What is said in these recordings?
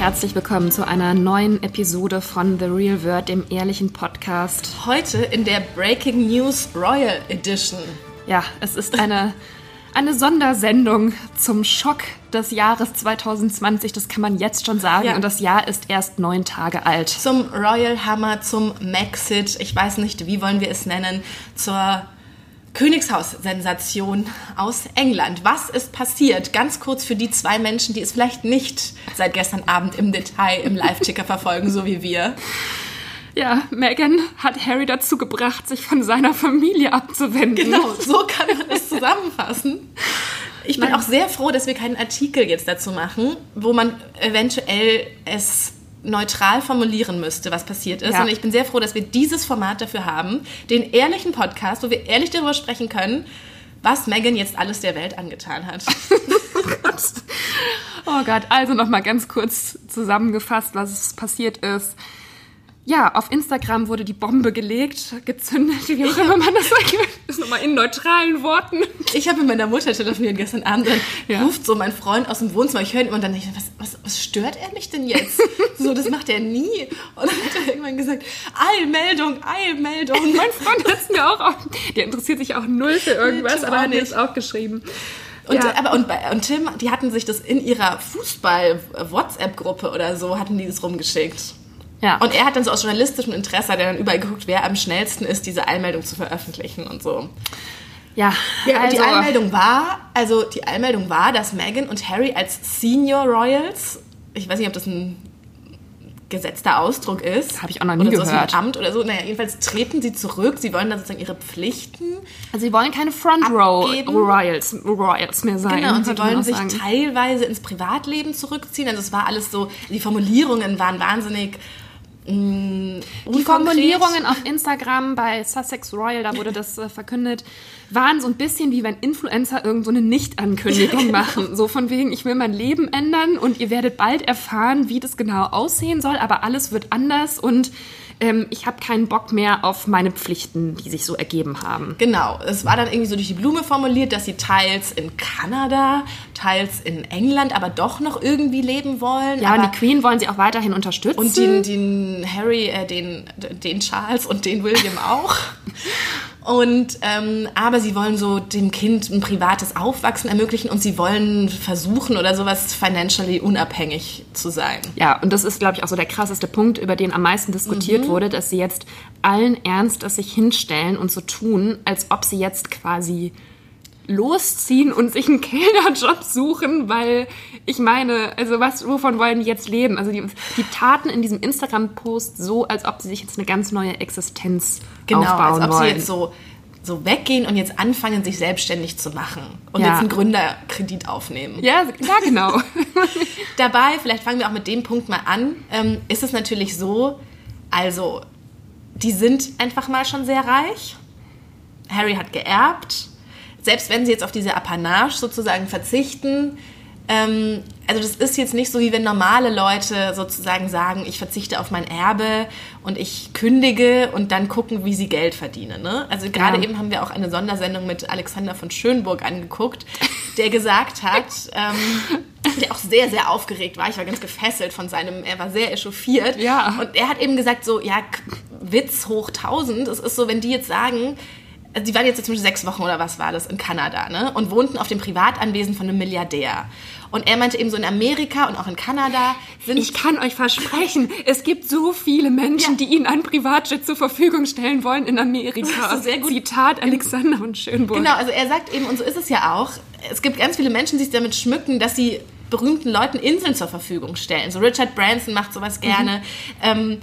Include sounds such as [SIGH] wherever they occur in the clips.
herzlich willkommen zu einer neuen Episode von The Real Word, dem ehrlichen Podcast. Heute in der Breaking News Royal Edition. Ja, es ist eine, eine Sondersendung zum Schock des Jahres 2020, das kann man jetzt schon sagen. Ja. Und das Jahr ist erst neun Tage alt. Zum Royal Hammer, zum Maxit, ich weiß nicht, wie wollen wir es nennen, zur Königshaus-Sensation aus England. Was ist passiert? Ganz kurz für die zwei Menschen, die es vielleicht nicht seit gestern Abend im Detail im Live-Ticker verfolgen, so wie wir. Ja, Meghan hat Harry dazu gebracht, sich von seiner Familie abzuwenden. Genau, so kann man es zusammenfassen. Ich bin Nein. auch sehr froh, dass wir keinen Artikel jetzt dazu machen, wo man eventuell es neutral formulieren müsste, was passiert ist. Ja. Und ich bin sehr froh, dass wir dieses Format dafür haben, den ehrlichen Podcast, wo wir ehrlich darüber sprechen können, was Meghan jetzt alles der Welt angetan hat. [LAUGHS] Oh Gott, also nochmal ganz kurz zusammengefasst, was passiert ist. Ja, auf Instagram wurde die Bombe gelegt, gezündet, wie auch immer man das sagt. [LAUGHS] Das ist nochmal in neutralen Worten. Ich habe mit meiner Mutter telefoniert gestern Abend, dann Ja. ruft so mein Freund aus dem Wohnzimmer, ich höre ihn immer und dann denke ich, was, was, was stört er mich denn jetzt? [LAUGHS] so, das macht er nie. Und dann hat er irgendwann gesagt, Eilmeldung, Eilmeldung. [LAUGHS] Mein Freund hat es mir auch, auf, der interessiert sich auch null für irgendwas, aber hat mir das auch geschrieben. Und, ja, aber, und, und Tim, die hatten sich das in ihrer Fußball-WhatsApp-Gruppe oder so, hatten die das rumgeschickt. Ja. Und er hat dann so aus journalistischem Interesse, hat er dann überall geguckt, wer am schnellsten ist, diese Eilmeldung zu veröffentlichen und so. ja, Ja, und die also, Eilmeldung war, also die Eilmeldung war, dass Meghan und Harry als Senior Royals, ich weiß nicht, ob das ein gesetzter Ausdruck ist. Das hab ich auch noch nie oder sowas wie gehört. ein Amt oder so. Naja, jedenfalls treten sie zurück. Sie wollen dann sozusagen ihre Pflichten. also sie wollen keine Front Row. Royals, Royals mehr sein. Genau, und sie wollen sich sagen. teilweise ins Privatleben zurückziehen. Also es war alles so, die Formulierungen waren wahnsinnig mh, Die Formulierungen auf Instagram bei Sussex Royal, da wurde das äh, verkündet, waren so ein bisschen wie wenn Influencer irgend so eine Nicht-Ankündigung [LAUGHS] machen. So von wegen, ich will mein Leben ändern und ihr werdet bald erfahren, wie das genau aussehen soll, aber alles wird anders und ähm, ich habe keinen Bock mehr auf meine Pflichten, die sich so ergeben haben. Genau, es war dann irgendwie so durch die Blume formuliert, dass sie teils in Kanada, teils in England, aber doch noch irgendwie leben wollen. Ja, aber und die Queen wollen sie auch weiterhin unterstützen. und den, den Harry, äh, den, den Charles und den William auch. [LAUGHS] Und ähm, aber sie wollen so dem Kind ein privates Aufwachsen ermöglichen und sie wollen versuchen oder sowas financially unabhängig zu sein. Ja, und das ist, glaube ich, auch so der krasseste Punkt, über den am meisten diskutiert wurde, dass sie jetzt allen Ernstes sich hinstellen und so tun, als ob sie jetzt quasi losziehen und sich einen [LAUGHS] Kellnerjob suchen, weil ich meine, also was, wovon wollen die jetzt leben? Also die, die taten in diesem Instagram-Post so, als ob sie sich jetzt eine ganz neue Existenz Genau, aufbauen als ob wollen. sie jetzt so, so weggehen und jetzt anfangen, sich selbstständig zu machen und Ja. jetzt einen Gründerkredit aufnehmen. ja, ja, genau. [LAUGHS] Dabei, vielleicht fangen wir auch mit dem Punkt mal an, ähm, ist es natürlich so, also, die sind einfach mal schon sehr reich. Harry hat geerbt. Selbst wenn sie jetzt auf diese Apanage sozusagen verzichten, ähm, also das ist jetzt nicht so, wie wenn normale Leute sozusagen sagen, ich verzichte auf mein Erbe und ich kündige und dann gucken, wie sie Geld verdienen. Ne? Also gerade Ja. eben haben wir auch eine Sondersendung mit Alexander von Schönburg angeguckt, der gesagt hat, ähm, der auch sehr, sehr aufgeregt war. Ich war ganz gefesselt von seinem, er war sehr echauffiert. Ja. Und er hat eben gesagt so, ja, Witz hoch 1000. Es ist so, wenn die jetzt sagen, also die waren jetzt zum Beispiel sechs Wochen oder was war das in Kanada, ne? Und wohnten auf dem Privatanwesen von einem Milliardär. Und er meinte eben so in Amerika und auch in Kanada sind Ich kann euch versprechen, es gibt so viele Menschen, Ja. die ihnen ein Privatjet zur Verfügung stellen wollen in Amerika. Sehr gut. Zitat Alexander von Schönburg. Genau, also er sagt eben, und so ist es ja auch, es gibt ganz viele Menschen, die sich damit schmücken, dass sie berühmten Leuten Inseln zur Verfügung stellen. So Richard Branson macht sowas gerne. Ähm,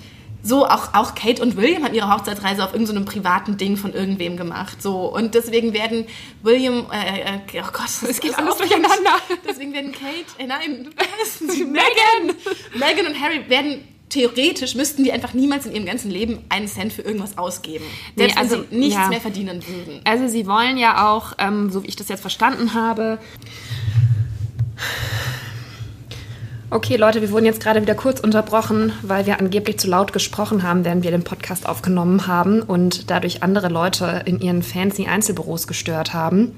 so auch, auch Kate und William haben ihre Hochzeitsreise auf irgendeinem privaten Ding von irgendwem gemacht. So und deswegen werden William, äh, äh, oh Gott, [LAUGHS] Es geht alles durcheinander. [LAUGHS] Deswegen werden Kate, äh, nein? [LAUGHS] Megan, Megan und Harry werden theoretisch müssten die einfach niemals in ihrem ganzen Leben einen Cent für irgendwas ausgeben. Nee, Selbst also, wenn sie nichts ja. mehr verdienen würden. Also sie wollen ja auch, ähm, so wie ich das jetzt verstanden habe. Okay, Leute, wir wurden jetzt gerade wieder kurz unterbrochen, weil wir angeblich zu laut gesprochen haben, während wir den Podcast aufgenommen haben und dadurch andere Leute in ihren fancy Einzelbüros gestört haben.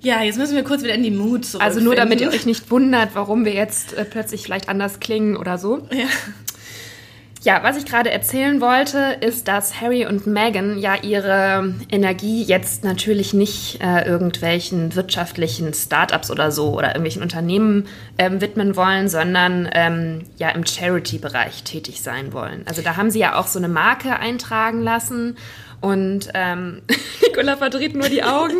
Ja, jetzt müssen wir kurz wieder in die Mut zurück. Also nur damit ihr euch nicht wundert, warum wir jetzt äh, plötzlich vielleicht anders klingen oder so. Ja. Ja, was ich gerade erzählen wollte, ist, dass Harry und Meghan ja ihre Energie jetzt natürlich nicht äh, irgendwelchen wirtschaftlichen Startups oder so oder irgendwelchen Unternehmen ähm, widmen wollen, sondern ähm, ja im Charity-Bereich tätig sein wollen. Also da haben sie ja auch so eine Marke eintragen lassen und ähm, [LAUGHS] Nicola verdreht nur die Augen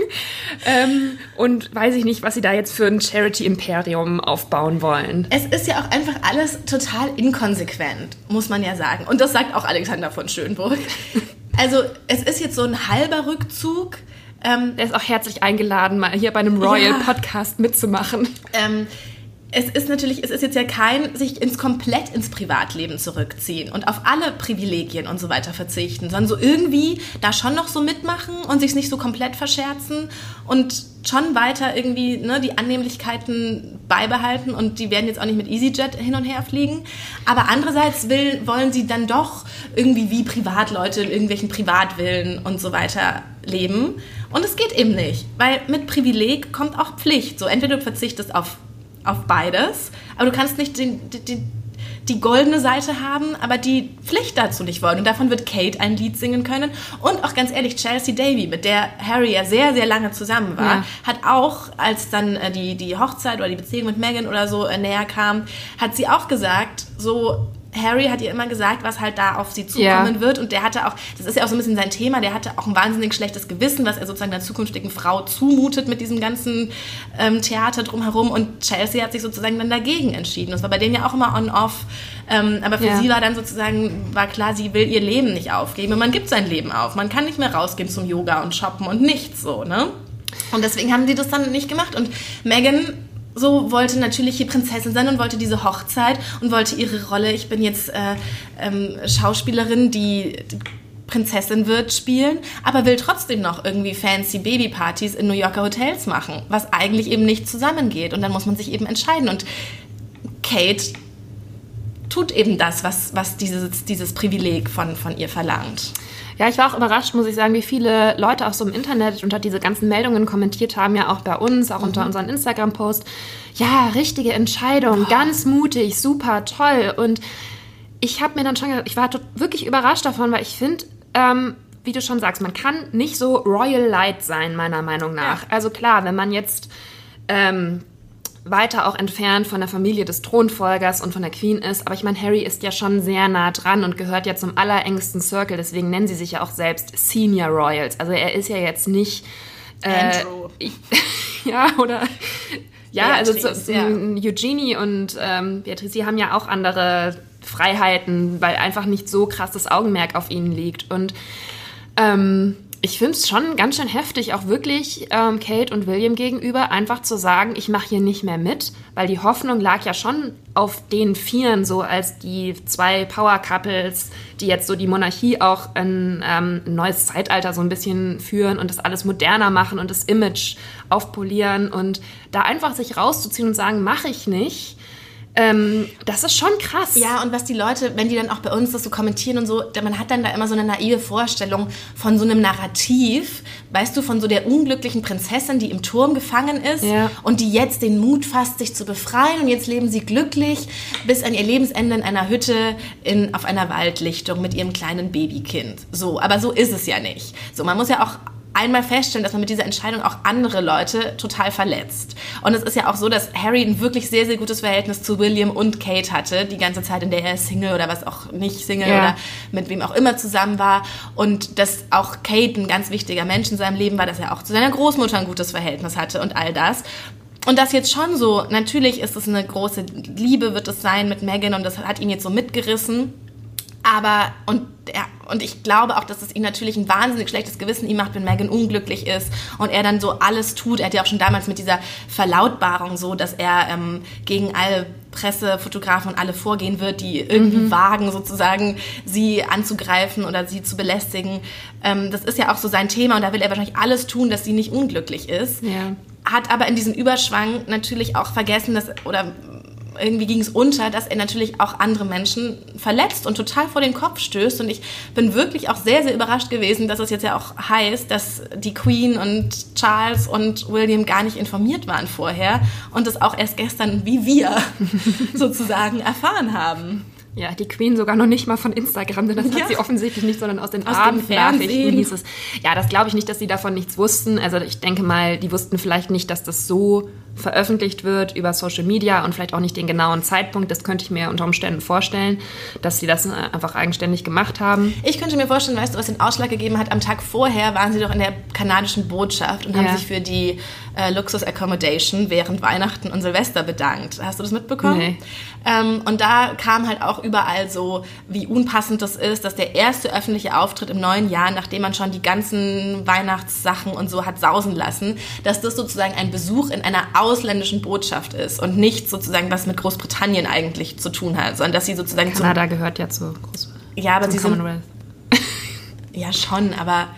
ähm, und weiß ich nicht, was sie da jetzt für ein Charity-Imperium aufbauen wollen. Es ist ja auch einfach alles total inkonsequent, muss man ja sagen. Und das sagt auch Alexander von Schönburg. [LAUGHS] Also es ist jetzt so ein halber Rückzug. Ähm, er ist auch herzlich eingeladen, mal hier bei einem Royal ja. Podcast mitzumachen. Ähm, es ist natürlich, es ist jetzt ja kein sich ins komplett ins Privatleben zurückziehen und auf alle Privilegien und so weiter verzichten, sondern so irgendwie da schon noch so mitmachen und sich nicht so komplett verscherzen und schon weiter irgendwie ne, die Annehmlichkeiten beibehalten und die werden jetzt auch nicht mit EasyJet hin und her fliegen. Aber andererseits will, wollen sie dann doch irgendwie wie Privatleute in irgendwelchen Privatvillen und so weiter leben. Und es geht eben nicht, weil mit Privileg kommt auch Pflicht. So entweder du verzichtest auf auf beides. Aber du kannst nicht den, den, die goldene Seite haben, aber die Pflicht dazu nicht wollen. Und davon wird Kate ein Lied singen können. Und auch ganz ehrlich, Chelsea Davy, mit der Harry ja sehr, sehr lange zusammen war, ja. hat auch, als dann äh, die, die Hochzeit oder die Beziehung mit Meghan oder so äh, näher kam, hat sie auch gesagt, so Harry hat ihr immer gesagt, was halt da auf sie zukommen ja. wird. Und der hatte auch, das ist ja auch so ein bisschen sein Thema, der hatte auch ein wahnsinnig schlechtes Gewissen, was er sozusagen der zukünftigen Frau zumutet mit diesem ganzen ähm, Theater drumherum. Und Chelsea hat sich sozusagen dann dagegen entschieden. Das war bei denen ja auch immer on-off. Ähm, aber für ja. sie war dann sozusagen, war klar, sie will ihr Leben nicht aufgeben. Und man gibt sein Leben auf. Man kann nicht mehr rausgehen zum Yoga und shoppen und nichts so, ne? Und deswegen haben sie das dann nicht gemacht. Und Megan so wollte natürlich hier Prinzessin sein und wollte diese Hochzeit und wollte ihre Rolle, ich bin jetzt äh, ähm, Schauspielerin, die, die Prinzessin wird spielen, aber will trotzdem noch irgendwie fancy Babypartys in New Yorker Hotels machen, was eigentlich eben nicht zusammengeht. Und dann muss man sich eben entscheiden. Und Kate tut eben das, was, was dieses, dieses Privileg von, von ihr verlangt. Ja, ich war auch überrascht, muss ich sagen, wie viele Leute auch so im Internet unter diese ganzen Meldungen kommentiert haben, ja auch bei uns, auch mhm. unter unseren Instagram-Posts. Ja, richtige Entscheidung, Boah. ganz mutig, super toll. Und ich habe mir dann schon gedacht, ich war wirklich überrascht davon, weil ich finde, ähm, wie du schon sagst, man kann nicht so Royal Light sein, meiner Meinung nach. Ja. Also klar, wenn man jetzt ähm, weiter auch entfernt von der Familie des Thronfolgers und von der Queen ist. Aber ich meine, Harry ist ja schon sehr nah dran und gehört ja zum allerengsten Circle. Deswegen nennen sie sich ja auch selbst Senior Royals. Also er ist ja jetzt nicht. Äh, Andrew. [LAUGHS] ja, oder. Ja, also Beatrice, also so, ja. Eugenie und ähm, Beatrice, die haben ja auch andere Freiheiten, weil einfach nicht so krasses Augenmerk auf ihnen liegt. Und ähm, ich finde es schon ganz schön heftig, auch wirklich ähm, Kate und William gegenüber einfach zu sagen, ich mache hier nicht mehr mit, weil die Hoffnung lag ja schon auf den Vieren, so als die zwei Power Couples, die jetzt so die Monarchie auch in ähm, ein neues Zeitalter so ein bisschen führen und das alles moderner machen und das Image aufpolieren und da einfach sich rauszuziehen und sagen, mache ich nicht ähm, das ist schon krass. Ja, und was die Leute, wenn die dann auch bei uns das so kommentieren und so, man hat dann da immer so eine naive Vorstellung von so einem Narrativ, weißt du, von so der unglücklichen Prinzessin, die im Turm gefangen ist ja. und die jetzt den Mut fasst, sich zu befreien und jetzt leben sie glücklich bis an ihr Lebensende in einer Hütte in, auf einer Waldlichtung mit ihrem kleinen Babykind. So, aber so ist es ja nicht. So, man muss ja auch einmal feststellen, dass man mit dieser Entscheidung auch andere Leute total verletzt. Und es ist ja auch so, dass Harry ein wirklich sehr, sehr gutes Verhältnis zu William und Kate hatte, die ganze Zeit, in der er Single oder was auch nicht Single ja. oder mit wem auch immer zusammen war. Und dass auch Kate ein ganz wichtiger Mensch in seinem Leben war, dass er auch zu seiner Großmutter ein gutes Verhältnis hatte und all das. Und das jetzt schon so, natürlich ist es eine große Liebe, wird es sein mit Megan und das hat ihn jetzt so mitgerissen. Aber, und, ja, und ich glaube auch, dass es ihm natürlich ein wahnsinnig schlechtes Gewissen ihm macht, wenn Megan unglücklich ist und er dann so alles tut. Er hat ja auch schon damals mit dieser Verlautbarung so, dass er ähm, gegen alle Pressefotografen und alle vorgehen wird, die irgendwie mhm. wagen, sozusagen sie anzugreifen oder sie zu belästigen. Ähm, das ist ja auch so sein Thema und da will er wahrscheinlich alles tun, dass sie nicht unglücklich ist. Ja. Hat aber in diesem Überschwang natürlich auch vergessen, dass, oder irgendwie ging es unter, dass er natürlich auch andere Menschen verletzt und total vor den Kopf stößt. Und ich bin wirklich auch sehr, sehr überrascht gewesen, dass es jetzt ja auch heißt, dass die Queen und Charles und William gar nicht informiert waren vorher und das auch erst gestern wie wir [LAUGHS] sozusagen erfahren haben. Ja, die Queen sogar noch nicht mal von Instagram, denn das ja. hat sie offensichtlich nicht, sondern aus den Abendnachrichten hieß es. Ja, das glaube ich nicht, dass sie davon nichts wussten. Also ich denke mal, die wussten vielleicht nicht, dass das so veröffentlicht wird über Social Media und vielleicht auch nicht den genauen Zeitpunkt. Das könnte ich mir unter Umständen vorstellen, dass sie das einfach eigenständig gemacht haben. Ich könnte mir vorstellen, weißt du, was den Ausschlag gegeben hat? Am Tag vorher waren sie doch in der kanadischen Botschaft und ja. haben sich für die äh, Luxus Accommodation während Weihnachten und Silvester bedankt. Hast du das mitbekommen? Nee. Ähm, und da kam halt auch überall so, wie unpassend das ist, dass der erste öffentliche Auftritt im neuen Jahr, nachdem man schon die ganzen Weihnachtssachen und so hat sausen lassen, dass das sozusagen ein Besuch in einer ausländischen Botschaft ist und nichts sozusagen, was mit Großbritannien eigentlich zu tun hat, sondern dass sie sozusagen Kanada gehört ja zu Großbritannien. Ja, aber sie sind [LAUGHS] ja schon, aber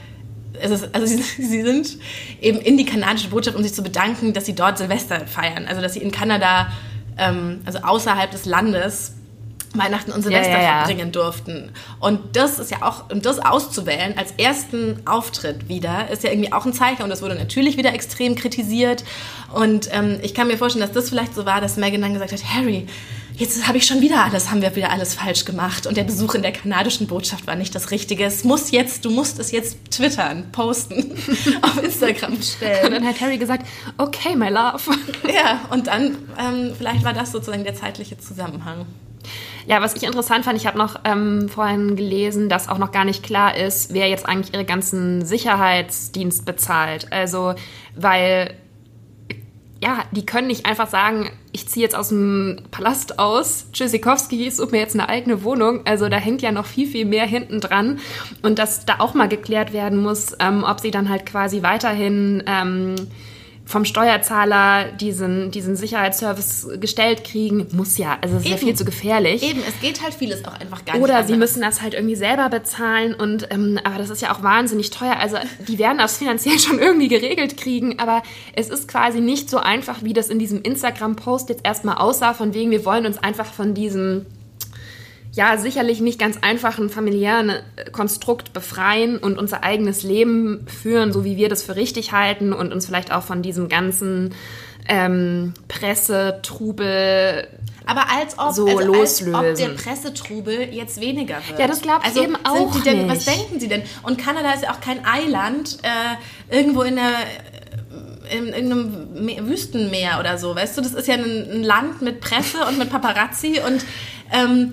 es ist, also sie, [LAUGHS] sie, sind eben in die kanadische Botschaft, um sich zu bedanken, dass sie dort Silvester feiern. Also dass sie in Kanada, ähm, also außerhalb des Landes, Weihnachten und Silvester ja, ja, ja. verbringen durften. Und das ist ja auch, um das auszuwählen als ersten Auftritt wieder, ist ja irgendwie auch ein Zeichen. Und das wurde natürlich wieder extrem kritisiert. Und ähm, ich kann mir vorstellen, dass das vielleicht so war, dass Megan dann gesagt hat, Harry, jetzt habe ich schon wieder alles, haben wir wieder alles falsch gemacht. Und der Besuch in der kanadischen Botschaft war nicht das Richtige. Es muss jetzt, du musst es jetzt twittern, posten, [LAUGHS] auf Instagram stellen. Und dann hat Harry gesagt, okay, my love. Ja, und dann, ähm, vielleicht war das sozusagen der zeitliche Zusammenhang. Ja, was ich interessant fand, ich habe noch ähm, vorhin gelesen, dass auch noch gar nicht klar ist, wer jetzt eigentlich ihre ganzen Sicherheitsdienst bezahlt. Also, weil ja, die können nicht einfach sagen, ich ziehe jetzt aus dem Palast aus, Tschüssikowski, ich suche mir jetzt eine eigene Wohnung. Also da hängt ja noch viel, viel mehr hinten dran. Und dass da auch mal geklärt werden muss, ähm, ob sie dann halt quasi weiterhin ähm, vom Steuerzahler diesen, diesen Sicherheitsservice gestellt kriegen, muss ja. Also es ist Eben. ja viel zu gefährlich. Eben, es geht halt vieles auch einfach gar nicht. Oder sie müssen das halt irgendwie selber bezahlen und ähm, aber das ist ja auch wahnsinnig teuer. Also die werden das finanziell [LAUGHS] schon irgendwie geregelt kriegen, aber es ist quasi nicht so einfach, wie das in diesem Instagram-Post jetzt erstmal aussah, von wegen, wir wollen uns einfach von diesem ja sicherlich nicht ganz einfachen familiären äh, Konstrukt befreien und unser eigenes Leben führen, so wie wir das für richtig halten und uns vielleicht auch von diesem ganzen ähm, Pressetrubel aber als ob, so also loslösen. als ob der Pressetrubel jetzt weniger wird. Ja, das glaube ich also eben auch denn, nicht. Was denken Sie denn? Und Kanada ist ja auch kein Eiland äh, irgendwo in der in irgendeinem Wüstenmeer oder so, weißt du? Das ist ja ein, ein Land mit Presse und mit Paparazzi und ähm,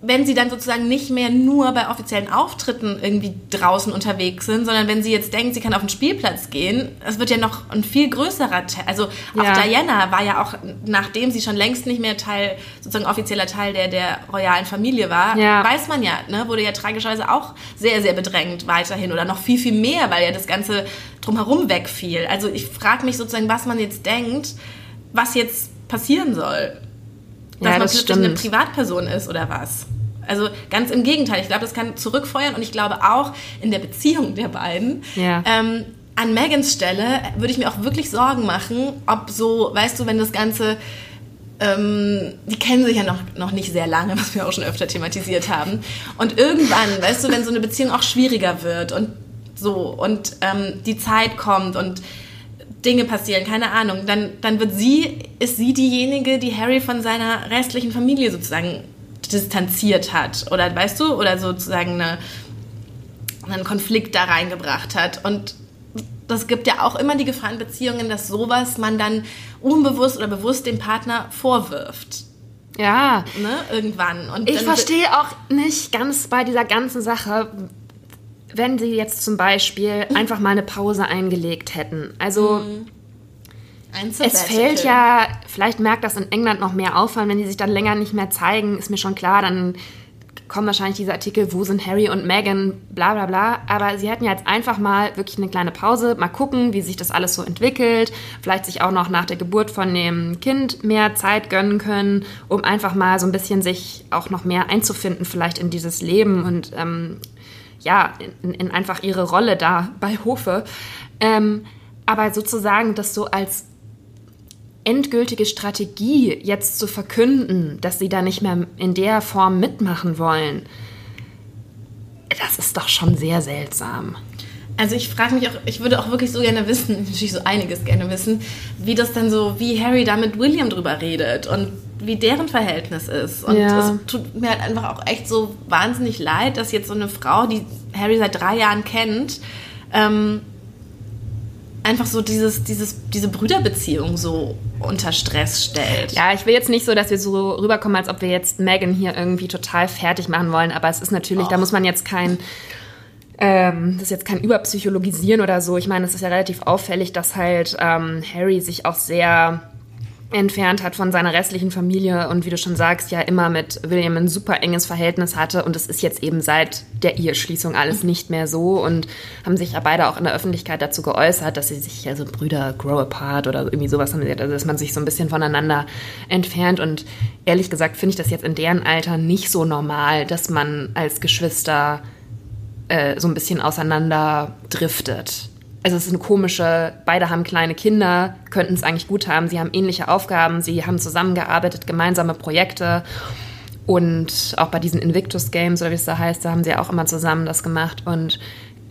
wenn sie dann sozusagen nicht mehr nur bei offiziellen Auftritten irgendwie draußen unterwegs sind, sondern wenn sie jetzt denkt, sie kann auf den Spielplatz gehen, das wird ja noch ein viel größerer Teil. Also auch ja. Diana war ja auch, nachdem sie schon längst nicht mehr Teil, sozusagen offizieller Teil der, der royalen Familie war, ja. weiß man ja, ne, wurde ja tragischerweise auch sehr, sehr bedrängt weiterhin oder noch viel, viel mehr, weil ja das Ganze drumherum wegfiel. Also ich frage mich sozusagen, was man jetzt denkt, was jetzt passieren soll dass ja, man das plötzlich eine Privatperson ist oder was. Also ganz im Gegenteil. Ich glaube, das kann zurückfeuern und ich glaube auch in der Beziehung der beiden. Ja. Ähm, an Megans Stelle würde ich mir auch wirklich Sorgen machen, ob so, weißt du, wenn das Ganze ähm, die kennen sich ja noch, noch nicht sehr lange, [LAUGHS] was wir auch schon öfter thematisiert haben. Und irgendwann, weißt du, wenn so eine Beziehung auch schwieriger wird und so und ähm, die Zeit kommt und Dinge passieren, keine Ahnung, dann, dann wird sie, ist sie diejenige, die Harry von seiner restlichen Familie sozusagen distanziert hat. Oder weißt du, oder sozusagen eine, einen Konflikt da reingebracht hat. Und das gibt ja auch immer die Gefahr in Beziehungen, dass sowas man dann unbewusst oder bewusst dem Partner vorwirft. Ja. Ne, irgendwann. Und ich verstehe auch nicht ganz bei dieser ganzen Sache, wenn sie jetzt zum Beispiel einfach mal eine Pause eingelegt hätten. Also. Mhm. Es fällt ja, vielleicht merkt das in England noch mehr auf, wenn die sich dann länger nicht mehr zeigen, ist mir schon klar, dann kommen wahrscheinlich diese Artikel, wo sind Harry und Meghan, bla bla bla. Aber sie hätten ja jetzt einfach mal wirklich eine kleine Pause, mal gucken, wie sich das alles so entwickelt. Vielleicht sich auch noch nach der Geburt von dem Kind mehr Zeit gönnen können, um einfach mal so ein bisschen sich auch noch mehr einzufinden, vielleicht in dieses Leben und ähm, ja, in, in, einfach ihre Rolle da bei Hofe. Ähm, aber sozusagen das so als endgültige Strategie, jetzt zu verkünden, dass sie da nicht mehr in der Form mitmachen wollen, das ist doch schon sehr seltsam. Also ich frage mich auch, ich würde auch wirklich so gerne wissen, [LAUGHS] natürlich so einiges gerne wissen, wie das dann so, wie Harry da mit William drüber redet und wie deren Verhältnis ist. Und ja. es tut mir halt einfach auch echt so wahnsinnig leid, dass jetzt so eine Frau, die Harry seit drei Jahren kennt, ähm, einfach so dieses, dieses, diese Brüderbeziehung so unter Stress stellt. Ja, ich will jetzt nicht so, dass wir so rüberkommen, als ob wir jetzt Megan hier irgendwie total fertig machen wollen, aber es ist natürlich, Och. da muss man jetzt kein ähm, das ist jetzt kein Überpsychologisieren oder so. Ich meine, es ist ja relativ auffällig, dass halt ähm, Harry sich auch sehr entfernt hat von seiner restlichen Familie und wie du schon sagst, ja immer mit William ein super enges Verhältnis hatte und es ist jetzt eben seit der Eheschließung alles nicht mehr so und haben sich ja beide auch in der Öffentlichkeit dazu geäußert, dass sie sich also Brüder grow apart oder irgendwie sowas haben, also dass man sich so ein bisschen voneinander entfernt und ehrlich gesagt finde ich das jetzt in deren Alter nicht so normal, dass man als Geschwister äh, so ein bisschen auseinander driftet. Also es ist eine komische, beide haben kleine Kinder, könnten es eigentlich gut haben. Sie haben ähnliche Aufgaben, sie haben zusammengearbeitet, gemeinsame Projekte. Und auch bei diesen Invictus Games, oder wie es da heißt, da haben sie auch immer zusammen das gemacht. Und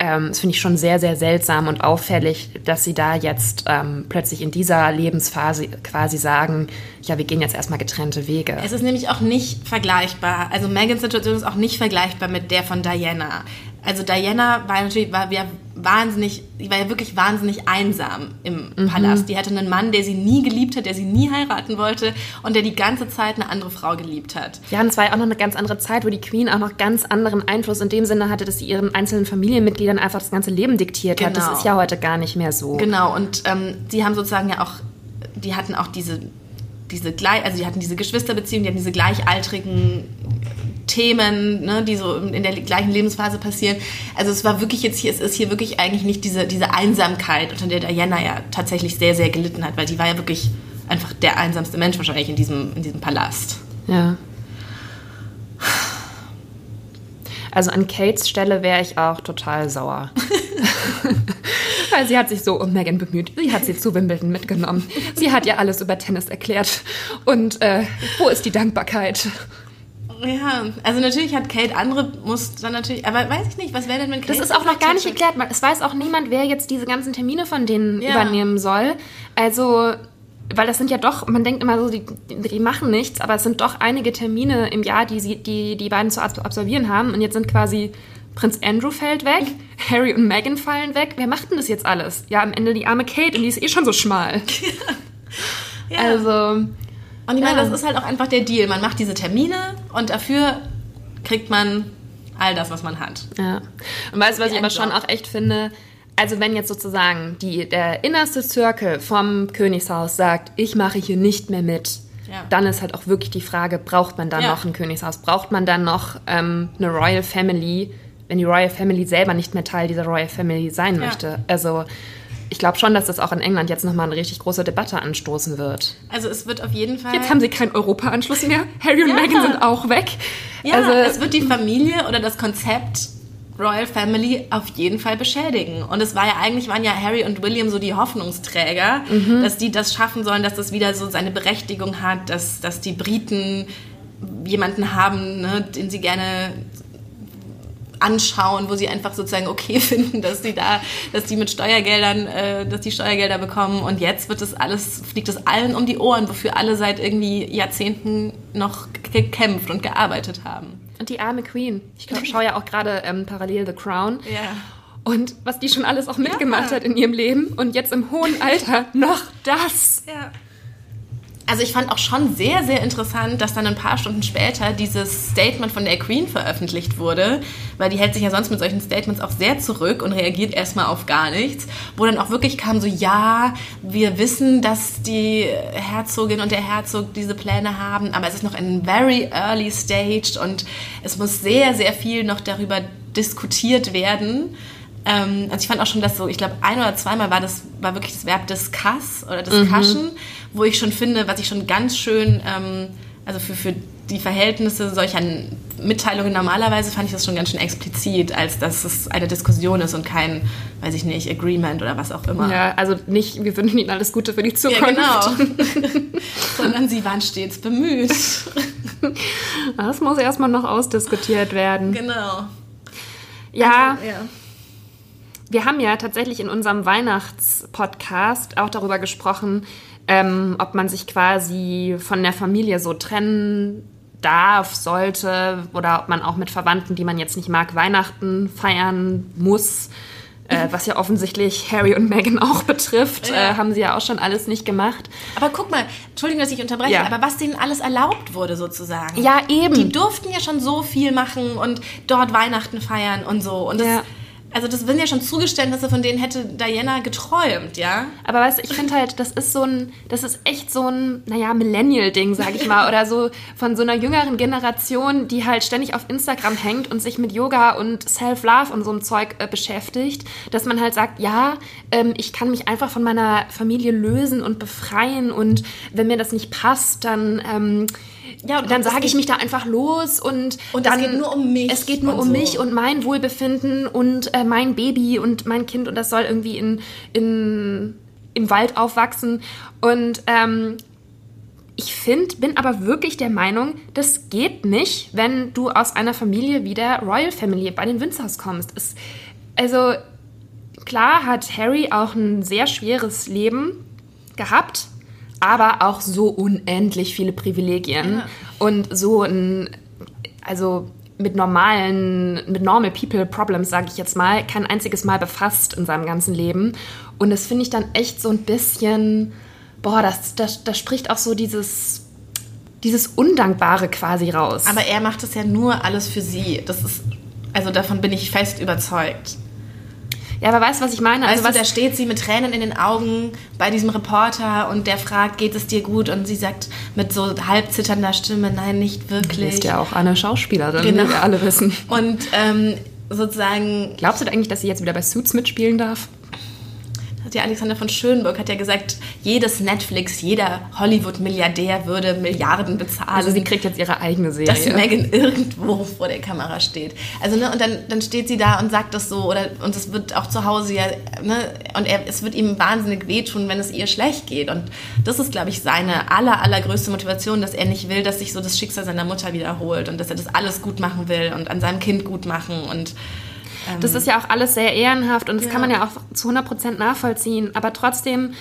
ähm, das finde ich schon sehr, sehr seltsam und auffällig, dass sie da jetzt ähm, plötzlich in dieser Lebensphase quasi sagen, ja, wir gehen jetzt erstmal getrennte Wege. Es ist nämlich auch nicht vergleichbar. Also Megans Situation ist auch nicht vergleichbar mit der von Diana also Diana war natürlich war, war wahnsinnig, die war ja wirklich wahnsinnig einsam im mhm. Palast. Die hatte einen Mann, der sie nie geliebt hat, der sie nie heiraten wollte und der die ganze Zeit eine andere Frau geliebt hat. Ja, und es war ja auch noch eine ganz andere Zeit, wo die Queen auch noch ganz anderen Einfluss in dem Sinne hatte, dass sie ihren einzelnen Familienmitgliedern einfach das ganze Leben diktiert genau. hat. Das genau. ist ja heute gar nicht mehr so. Genau, und ähm, sie haben sozusagen ja auch, die hatten auch diese diese also die hatten diese Geschwisterbeziehung, die hatten diese gleichaltrigen Themen, ne, die so in der gleichen Lebensphase passieren. Also es war wirklich jetzt hier, es ist hier wirklich eigentlich nicht diese, diese Einsamkeit, unter der Diana ja tatsächlich sehr, sehr gelitten hat, weil die war ja wirklich einfach der einsamste Mensch wahrscheinlich in diesem, in diesem Palast. Ja. Also an Kates Stelle wäre ich auch total sauer. [LAUGHS] Weil sie hat sich so um Megan bemüht. Sie hat sie zu Wimbledon mitgenommen. Sie hat ihr alles über Tennis erklärt. Und äh, wo ist die Dankbarkeit? Ja, also natürlich hat Kate andere Muster natürlich, aber weiß ich nicht, was wäre denn mit Kate? Das ist auch noch gar nicht geklärt. Es weiß auch niemand, wer jetzt diese ganzen Termine von denen ja. übernehmen soll. Also, weil das sind ja doch, man denkt immer so, die, die machen nichts, aber es sind doch einige Termine im Jahr, die sie, die, die beiden zu absolvieren haben. Und jetzt sind quasi Prinz Andrew fällt weg, [LAUGHS] Harry und Meghan fallen weg. Wer macht denn das jetzt alles? Ja, am Ende die arme Kate und die ist eh schon so schmal. [LAUGHS] ja. Also und ich meine, ja. das ist halt auch einfach der Deal. Man macht diese Termine und dafür kriegt man all das, was man hat. Ja. Und weißt du, was ich aber schon auch echt finde? Also wenn jetzt sozusagen die, der innerste Circle vom Königshaus sagt, ich mache hier nicht mehr mit, ja. dann ist halt auch wirklich die Frage, braucht man dann ja. noch ein Königshaus? Braucht man dann noch ähm, eine Royal Family, wenn die Royal Family selber nicht mehr Teil dieser Royal Family sein möchte? Also ich glaube schon, dass das auch in England jetzt nochmal eine richtig große Debatte anstoßen wird. Also es wird auf jeden Fall. Jetzt haben sie keinen Europa-Anschluss mehr. Harry und ja. Meghan sind auch weg. Ja, also, es wird die Familie oder das Konzept Royal Family auf jeden Fall beschädigen. Und es war ja eigentlich, waren ja Harry und William so die Hoffnungsträger, mhm. dass die das schaffen sollen, dass das wieder so seine Berechtigung hat, dass, dass die Briten jemanden haben, ne, den sie gerne anschauen, wo sie einfach sozusagen okay [LAUGHS] finden, dass sie da, dass die mit Steuergeldern, äh, dass die Steuergelder bekommen und jetzt wird das alles, fliegt es allen um die Ohren, wofür alle seit irgendwie Jahrzehnten noch gekämpft und gearbeitet haben. Und die arme Queen. Ich [LAUGHS] schaue ja auch gerade ähm, parallel The Crown. Ja. Und was die schon alles auch mitgemacht ja. hat in ihrem Leben und jetzt im hohen Alter noch das. Ja also ich fand auch schon sehr, sehr interessant, dass dann ein paar Stunden später dieses Statement von der Queen veröffentlicht wurde, weil die hält sich ja sonst mit solchen Statements auch sehr zurück und reagiert erstmal auf gar nichts, wo dann auch wirklich kam so, ja, wir wissen, dass die Herzogin und der Herzog diese Pläne haben, aber es ist noch in very early stage und es muss sehr, sehr viel noch darüber diskutiert werden. Ähm, also ich fand auch schon, dass so, ich glaube, ein oder zweimal war das, war wirklich das Verb discuss oder discussion, mhm. Wo ich schon finde, was ich schon ganz schön, ähm, also für, für die Verhältnisse solcher Mitteilungen normalerweise fand ich das schon ganz schön explizit, als dass es eine Diskussion ist und kein, weiß ich nicht, Agreement oder was auch immer. Ja, also nicht, wir wünschen Ihnen alles Gute für die Zukunft. Ja, genau. [LAUGHS] [LAUGHS] Sondern sie waren stets bemüht. [LAUGHS] Das muss erstmal noch ausdiskutiert werden. Genau. Ja, Also, ja. wir haben ja tatsächlich in unserem Weihnachtspodcast auch darüber gesprochen, ähm, ob man sich quasi von der Familie so trennen darf, sollte oder ob man auch mit Verwandten, die man jetzt nicht mag, Weihnachten feiern muss. Äh, [LAUGHS] was ja offensichtlich Harry und Meghan auch betrifft, Ja. äh, haben sie ja auch schon alles nicht gemacht. Aber guck mal, Entschuldigung, dass ich unterbreche, Ja. aber was denen alles erlaubt wurde sozusagen. Ja, eben. Die durften ja schon so viel machen und dort Weihnachten feiern und so. Und das, Ja. Also das sind ja schon Zugeständnisse, von denen hätte Diana geträumt, ja? Aber weißt du, ich finde halt, das ist so ein, das ist echt so ein, naja, Millennial-Ding, sag ich mal. Oder so von so einer jüngeren Generation, die halt ständig auf Instagram hängt und sich mit Yoga und Self-Love und so einem Zeug äh, beschäftigt. Dass man halt sagt, ja, ähm, ich kann mich einfach von meiner Familie lösen und befreien und wenn mir das nicht passt, dann, ähm, Ja, und dann es sage ich mich da einfach los und, Und es dann, geht nur um mich Es geht nur und um so. mich und mein Wohlbefinden und äh, mein Baby und mein Kind und das soll irgendwie in, in, im Wald aufwachsen. Und ähm, ich finde, bin aber wirklich der Meinung, das geht nicht, wenn du aus einer Familie wie der Royal Family bei den Windsors kommst. Es, also klar hat Harry auch ein sehr schweres Leben gehabt, aber auch so unendlich viele Privilegien Ja. und so ein, also mit normalen, mit normal people problems, sage ich jetzt mal, kein einziges Mal befasst in seinem ganzen Leben. Und das finde ich dann echt so ein bisschen, boah, das, das, das spricht auch so dieses, dieses Undankbare quasi raus. Aber er macht es ja nur alles für sie. Das ist, also davon bin ich fest überzeugt. Ja, aber weißt du, was ich meine? Weißt also du, da steht sie mit Tränen in den Augen bei diesem Reporter und der fragt, geht es dir gut? Und sie sagt mit so halb zitternder Stimme, nein, nicht Du wirklich. bist ja auch eine Schauspielerin, Genau. wie wir alle wissen. Und ähm, sozusagen Glaubst du eigentlich, dass sie jetzt wieder bei Suits mitspielen darf? Hat ja Alexander von Schönburg hat ja gesagt, jedes Netflix, jeder Hollywood-Milliardär würde Milliarden bezahlen. Also sie kriegt jetzt ihre eigene Serie. dass Megan irgendwo vor der Kamera steht. Also ne, und dann, dann steht sie da und sagt das so oder und es wird auch zu Hause ja ne und er, es wird ihm wahnsinnig wehtun, wenn es ihr schlecht geht und das ist glaube ich seine aller allergrößte Motivation, dass er nicht will, dass sich so das Schicksal seiner Mutter wiederholt und dass er das alles gut machen will und an seinem Kind gut machen und Das ist ja auch alles sehr ehrenhaft und das Ja. kann man ja auch zu 100% nachvollziehen. Aber trotzdem,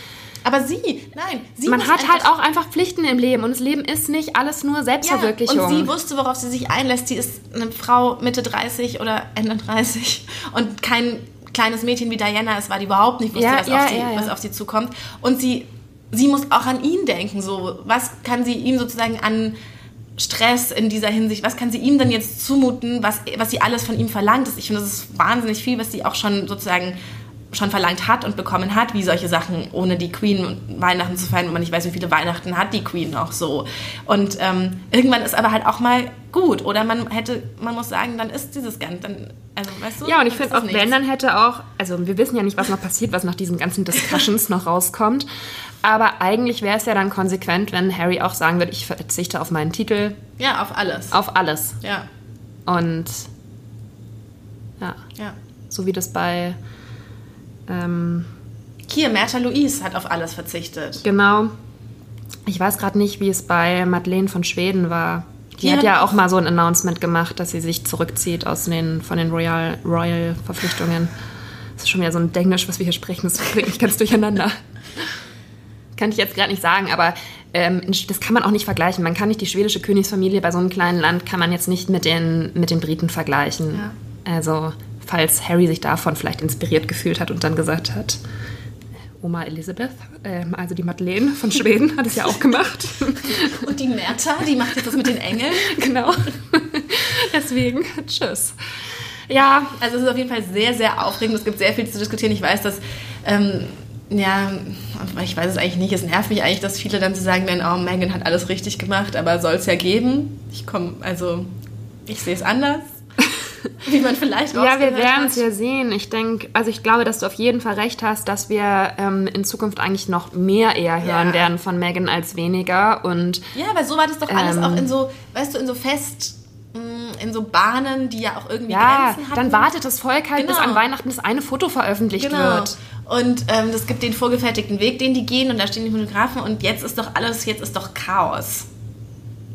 aber sie, nein, sie man hat halt auch einfach Pflichten im Leben und das Leben ist nicht alles nur Ja, Selbstverwirklichung. und sie wusste, worauf sie sich einlässt. Sie ist eine Frau Mitte 30 oder Ende 30 und kein kleines Mädchen wie Diana. Es war die überhaupt nicht, wusste, Ja, was, ja, auf sie, ja, ja. was auf sie zukommt. Und sie, sie muss auch an ihn denken. So, was kann sie ihm sozusagen an Stress in dieser Hinsicht, was kann sie ihm denn jetzt zumuten, was, was sie alles von ihm verlangt? Ich finde, das ist wahnsinnig viel, was sie auch schon sozusagen schon verlangt hat und bekommen hat, wie solche Sachen ohne die Queen und Weihnachten zu feiern, wo man nicht weiß, wie viele Weihnachten hat die Queen noch so. Und ähm, irgendwann ist aber halt auch mal gut. Oder man hätte, man muss sagen, dann ist dieses Ganze, dann, also weißt du? ja, und ich finde auch, es wenn, nichts. dann hätte auch, also wir wissen ja nicht, was noch passiert, was nach diesen ganzen Discussions noch rauskommt. Aber eigentlich wäre es ja dann konsequent, wenn Harry auch sagen würde, ich verzichte auf meinen Titel, Ja, auf alles. auf alles. Ja, Und ja, ja. so wie das bei ähm, Hier, Märta Louise hat auf alles verzichtet. Genau. Ich weiß gerade nicht, wie es bei Madeleine von Schweden war. Die Die hat hat ja auch- mal so ein Announcement gemacht, dass sie sich zurückzieht aus den, von den Royal, Royal Verpflichtungen. Das ist schon wieder so ein Denglisch, was wir hier sprechen. Das bringt mich ganz durcheinander. Kann ich jetzt gerade nicht sagen, aber ähm, das kann man auch nicht vergleichen. Man kann nicht die schwedische Königsfamilie bei so einem kleinen Land, kann man jetzt nicht mit den, mit den Briten vergleichen. Also, falls Harry sich davon vielleicht inspiriert gefühlt hat und dann gesagt hat, Oma Elisabeth, ähm, also die Madeleine von Schweden, hat es ja auch gemacht. [LAUGHS] Und die Märta, die macht jetzt das mit den Engeln. [LAUGHS] genau. [LAUGHS] Deswegen, tschüss. Ja, Also es ist auf jeden Fall sehr, sehr aufregend. Es gibt sehr viel zu diskutieren. Ich weiß, dass, ähm, ja, ich weiß es eigentlich nicht. Es nervt mich eigentlich, dass viele dann so sagen werden, oh, Megan hat alles richtig gemacht, aber soll es ja geben. Ich komme, also, ich sehe es anders. [LAUGHS] Wie man vielleicht ja, wir werden es ja sehen. Ich denke, also ich glaube, dass du auf jeden Fall recht hast, dass wir ähm, in Zukunft eigentlich noch mehr eher hören Ja. werden von Megan als weniger. Und Ja, weil so war das doch alles Ähm. auch in so, weißt du, in so fest, mh, in so Bahnen, die ja auch irgendwie Ja, Grenzen hatten. dann wartet das Volk halt bis Genau. an Weihnachten, bis eine Foto veröffentlicht Genau. wird. Und ähm, es gibt den vorgefertigten Weg, den die gehen und da stehen die Fotografen und jetzt ist doch alles, jetzt ist doch Chaos.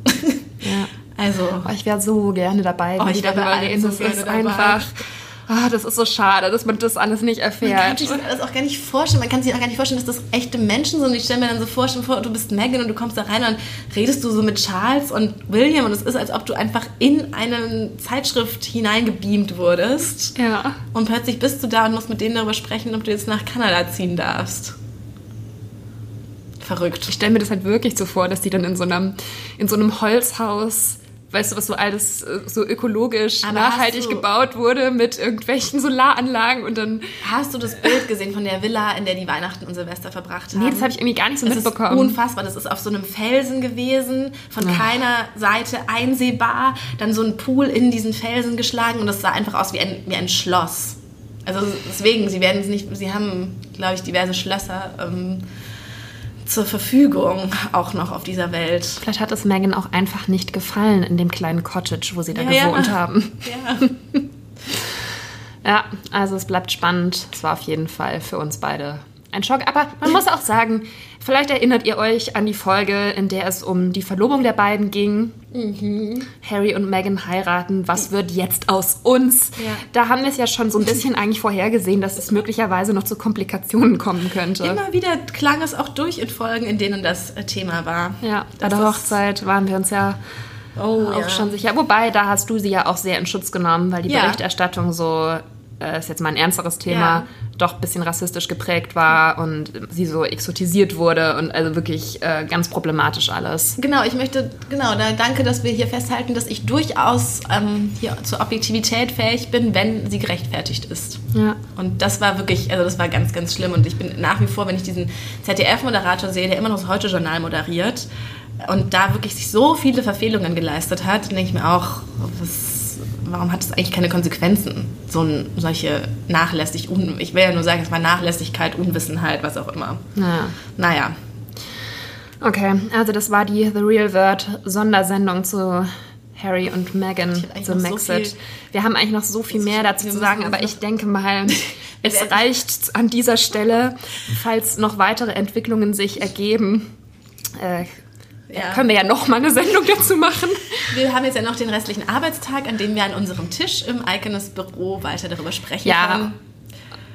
[LAUGHS] Ja. Also, Oh, ich wäre so gerne dabei, Oh, wenn ich die wär bei darüber allem reden. so Das gerne ist dabei. einfach. Ah, das ist so schade, dass man das alles nicht man kann erfährt. sich das auch gar nicht vorstellen. Man kann sich auch gar nicht vorstellen, dass das echte Menschen sind. Ich stelle mir dann so vor, vor, du bist Megan und du kommst da rein und redest du so mit Charles und William und es ist, als ob du einfach in eine Zeitschrift hineingebeamt wurdest. Ja. Und plötzlich bist du da und musst mit denen darüber sprechen, ob du jetzt nach Kanada ziehen darfst. Verrückt. Ich stelle mir das halt wirklich so vor, dass die dann in so einem, in so einem Holzhaus, weißt du, was so alles äh, so ökologisch Aber nachhaltig gebaut wurde mit irgendwelchen Solaranlagen und dann. Hast du das Bild gesehen von der Villa, in der die Weihnachten und Silvester verbracht haben? Nee, das habe ich irgendwie gar nicht so Das ist mitbekommen. unfassbar. Das ist auf so einem Felsen gewesen, von keiner Seite einsehbar. Dann so ein Pool in diesen Felsen geschlagen und das sah einfach aus wie ein, wie ein Schloss. Also deswegen, sie werden es nicht, sie haben, glaube ich, diverse Schlösser ähm, zur Verfügung auch noch auf dieser Welt. Vielleicht hat es Megan auch einfach nicht gefallen in dem kleinen Cottage, wo sie da Ja, ja. gewohnt haben. Ja. [LAUGHS] Ja, also es bleibt spannend. Es war auf jeden Fall für uns beide ein Schock. Aber man muss auch sagen, vielleicht erinnert ihr euch an die Folge, in der es um die Verlobung der beiden ging. Mhm. Harry und Meghan heiraten. Was wird jetzt aus uns? Ja. Da haben wir es ja schon so ein bisschen eigentlich vorhergesehen, dass es möglicherweise noch zu Komplikationen kommen könnte. Immer wieder klang es auch durch in Folgen, in denen das äh, Thema war. Ja, bei der Hochzeit waren wir uns ja Oh, auch ja. schon sicher. Wobei, da hast du sie ja auch sehr in Schutz genommen, weil die Ja. Berichterstattung so, äh, ist jetzt mal ein ernsteres Thema, Ja. doch ein bisschen rassistisch geprägt war und sie so exotisiert wurde und also wirklich äh, ganz problematisch alles. Genau, ich möchte, genau, da danke, dass wir hier festhalten, dass ich durchaus ähm, hier zur Objektivität fähig bin, wenn sie gerechtfertigt ist. Ja. Und das war wirklich, also das war ganz, ganz schlimm. Und ich bin nach wie vor, wenn ich diesen ZDF-Moderator sehe, der immer noch das Heute-Journal moderiert und da wirklich sich so viele Verfehlungen geleistet hat, denke ich mir auch, was, warum hat das eigentlich keine Konsequenzen? So ein, solche nachlässig, un, ich will ja nur sagen, es war Nachlässigkeit, Unwissenheit, was auch immer. Ja. Naja, Okay, also das war die The Real Word Sondersendung zu Harry und Meghan, so Maxit. viel- Wir haben eigentlich noch so viel mehr dazu zu sagen, aber ich denke mal, [LAUGHS] es reicht an dieser Stelle, falls noch weitere Entwicklungen sich ergeben. Äh, Ja. Können wir ja noch mal eine Sendung dazu machen. Wir haben jetzt ja noch den restlichen Arbeitstag, an dem wir an unserem Tisch im Iconos Büro weiter darüber sprechen Ja. können.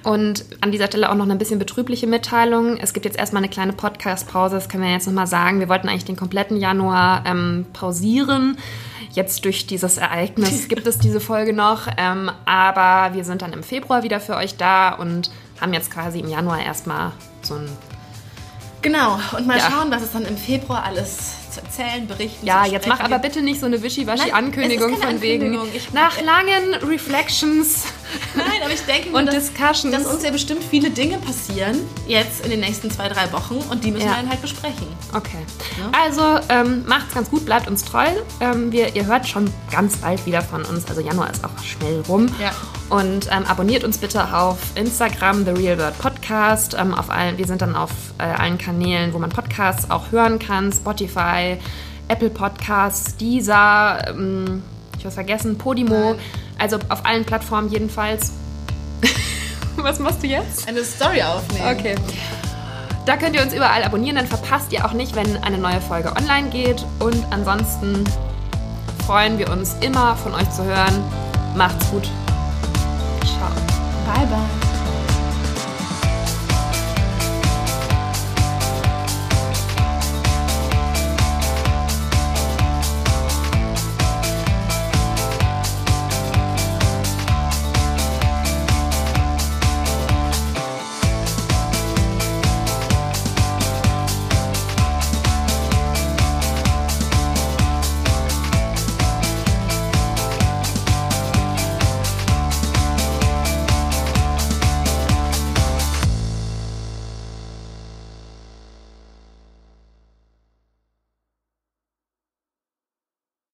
Und an dieser Stelle auch noch eine bisschen betrübliche Mitteilung. Es gibt jetzt erstmal eine kleine Podcast-Pause, das können wir jetzt nochmal sagen. Wir wollten eigentlich den kompletten Januar ähm, pausieren. Jetzt durch dieses Ereignis [LAUGHS] gibt es diese Folge noch. Ähm, aber wir sind dann im Februar wieder für euch da und haben jetzt quasi im Januar erstmal so ein. Genau, und mal Ja. schauen, was es dann im Februar alles zu erzählen, berichten Ja, jetzt mach aber bitte nicht so eine wischiwaschi Ankündigung von wegen. Ich- nach langen Reflections. Nein, aber ich denke mir, Und dass, Discussions. dass uns ja bestimmt viele Dinge passieren, jetzt in den nächsten zwei, drei Wochen, und die müssen Ja. wir dann halt besprechen. Okay. Ja. Also ähm, macht's ganz gut, bleibt uns treu. Ähm, wir, ihr hört schon ganz bald wieder von uns. Also Januar ist auch schnell rum. Ja. Und ähm, abonniert uns bitte auf Instagram, The Real World Podcast. Ähm, auf allen, wir sind dann auf äh, allen Kanälen, wo man Podcasts auch hören kann. Spotify, Apple Podcasts, Deezer, ähm, ich was vergessen, Podimo. Also auf allen Plattformen jedenfalls. [LAUGHS] was machst du jetzt? Eine Story aufnehmen. Okay. Da könnt ihr uns überall abonnieren, dann verpasst ihr auch nicht, wenn eine neue Folge online geht. Und ansonsten freuen wir uns immer von euch zu hören. Macht's gut. Ciao. Bye, bye.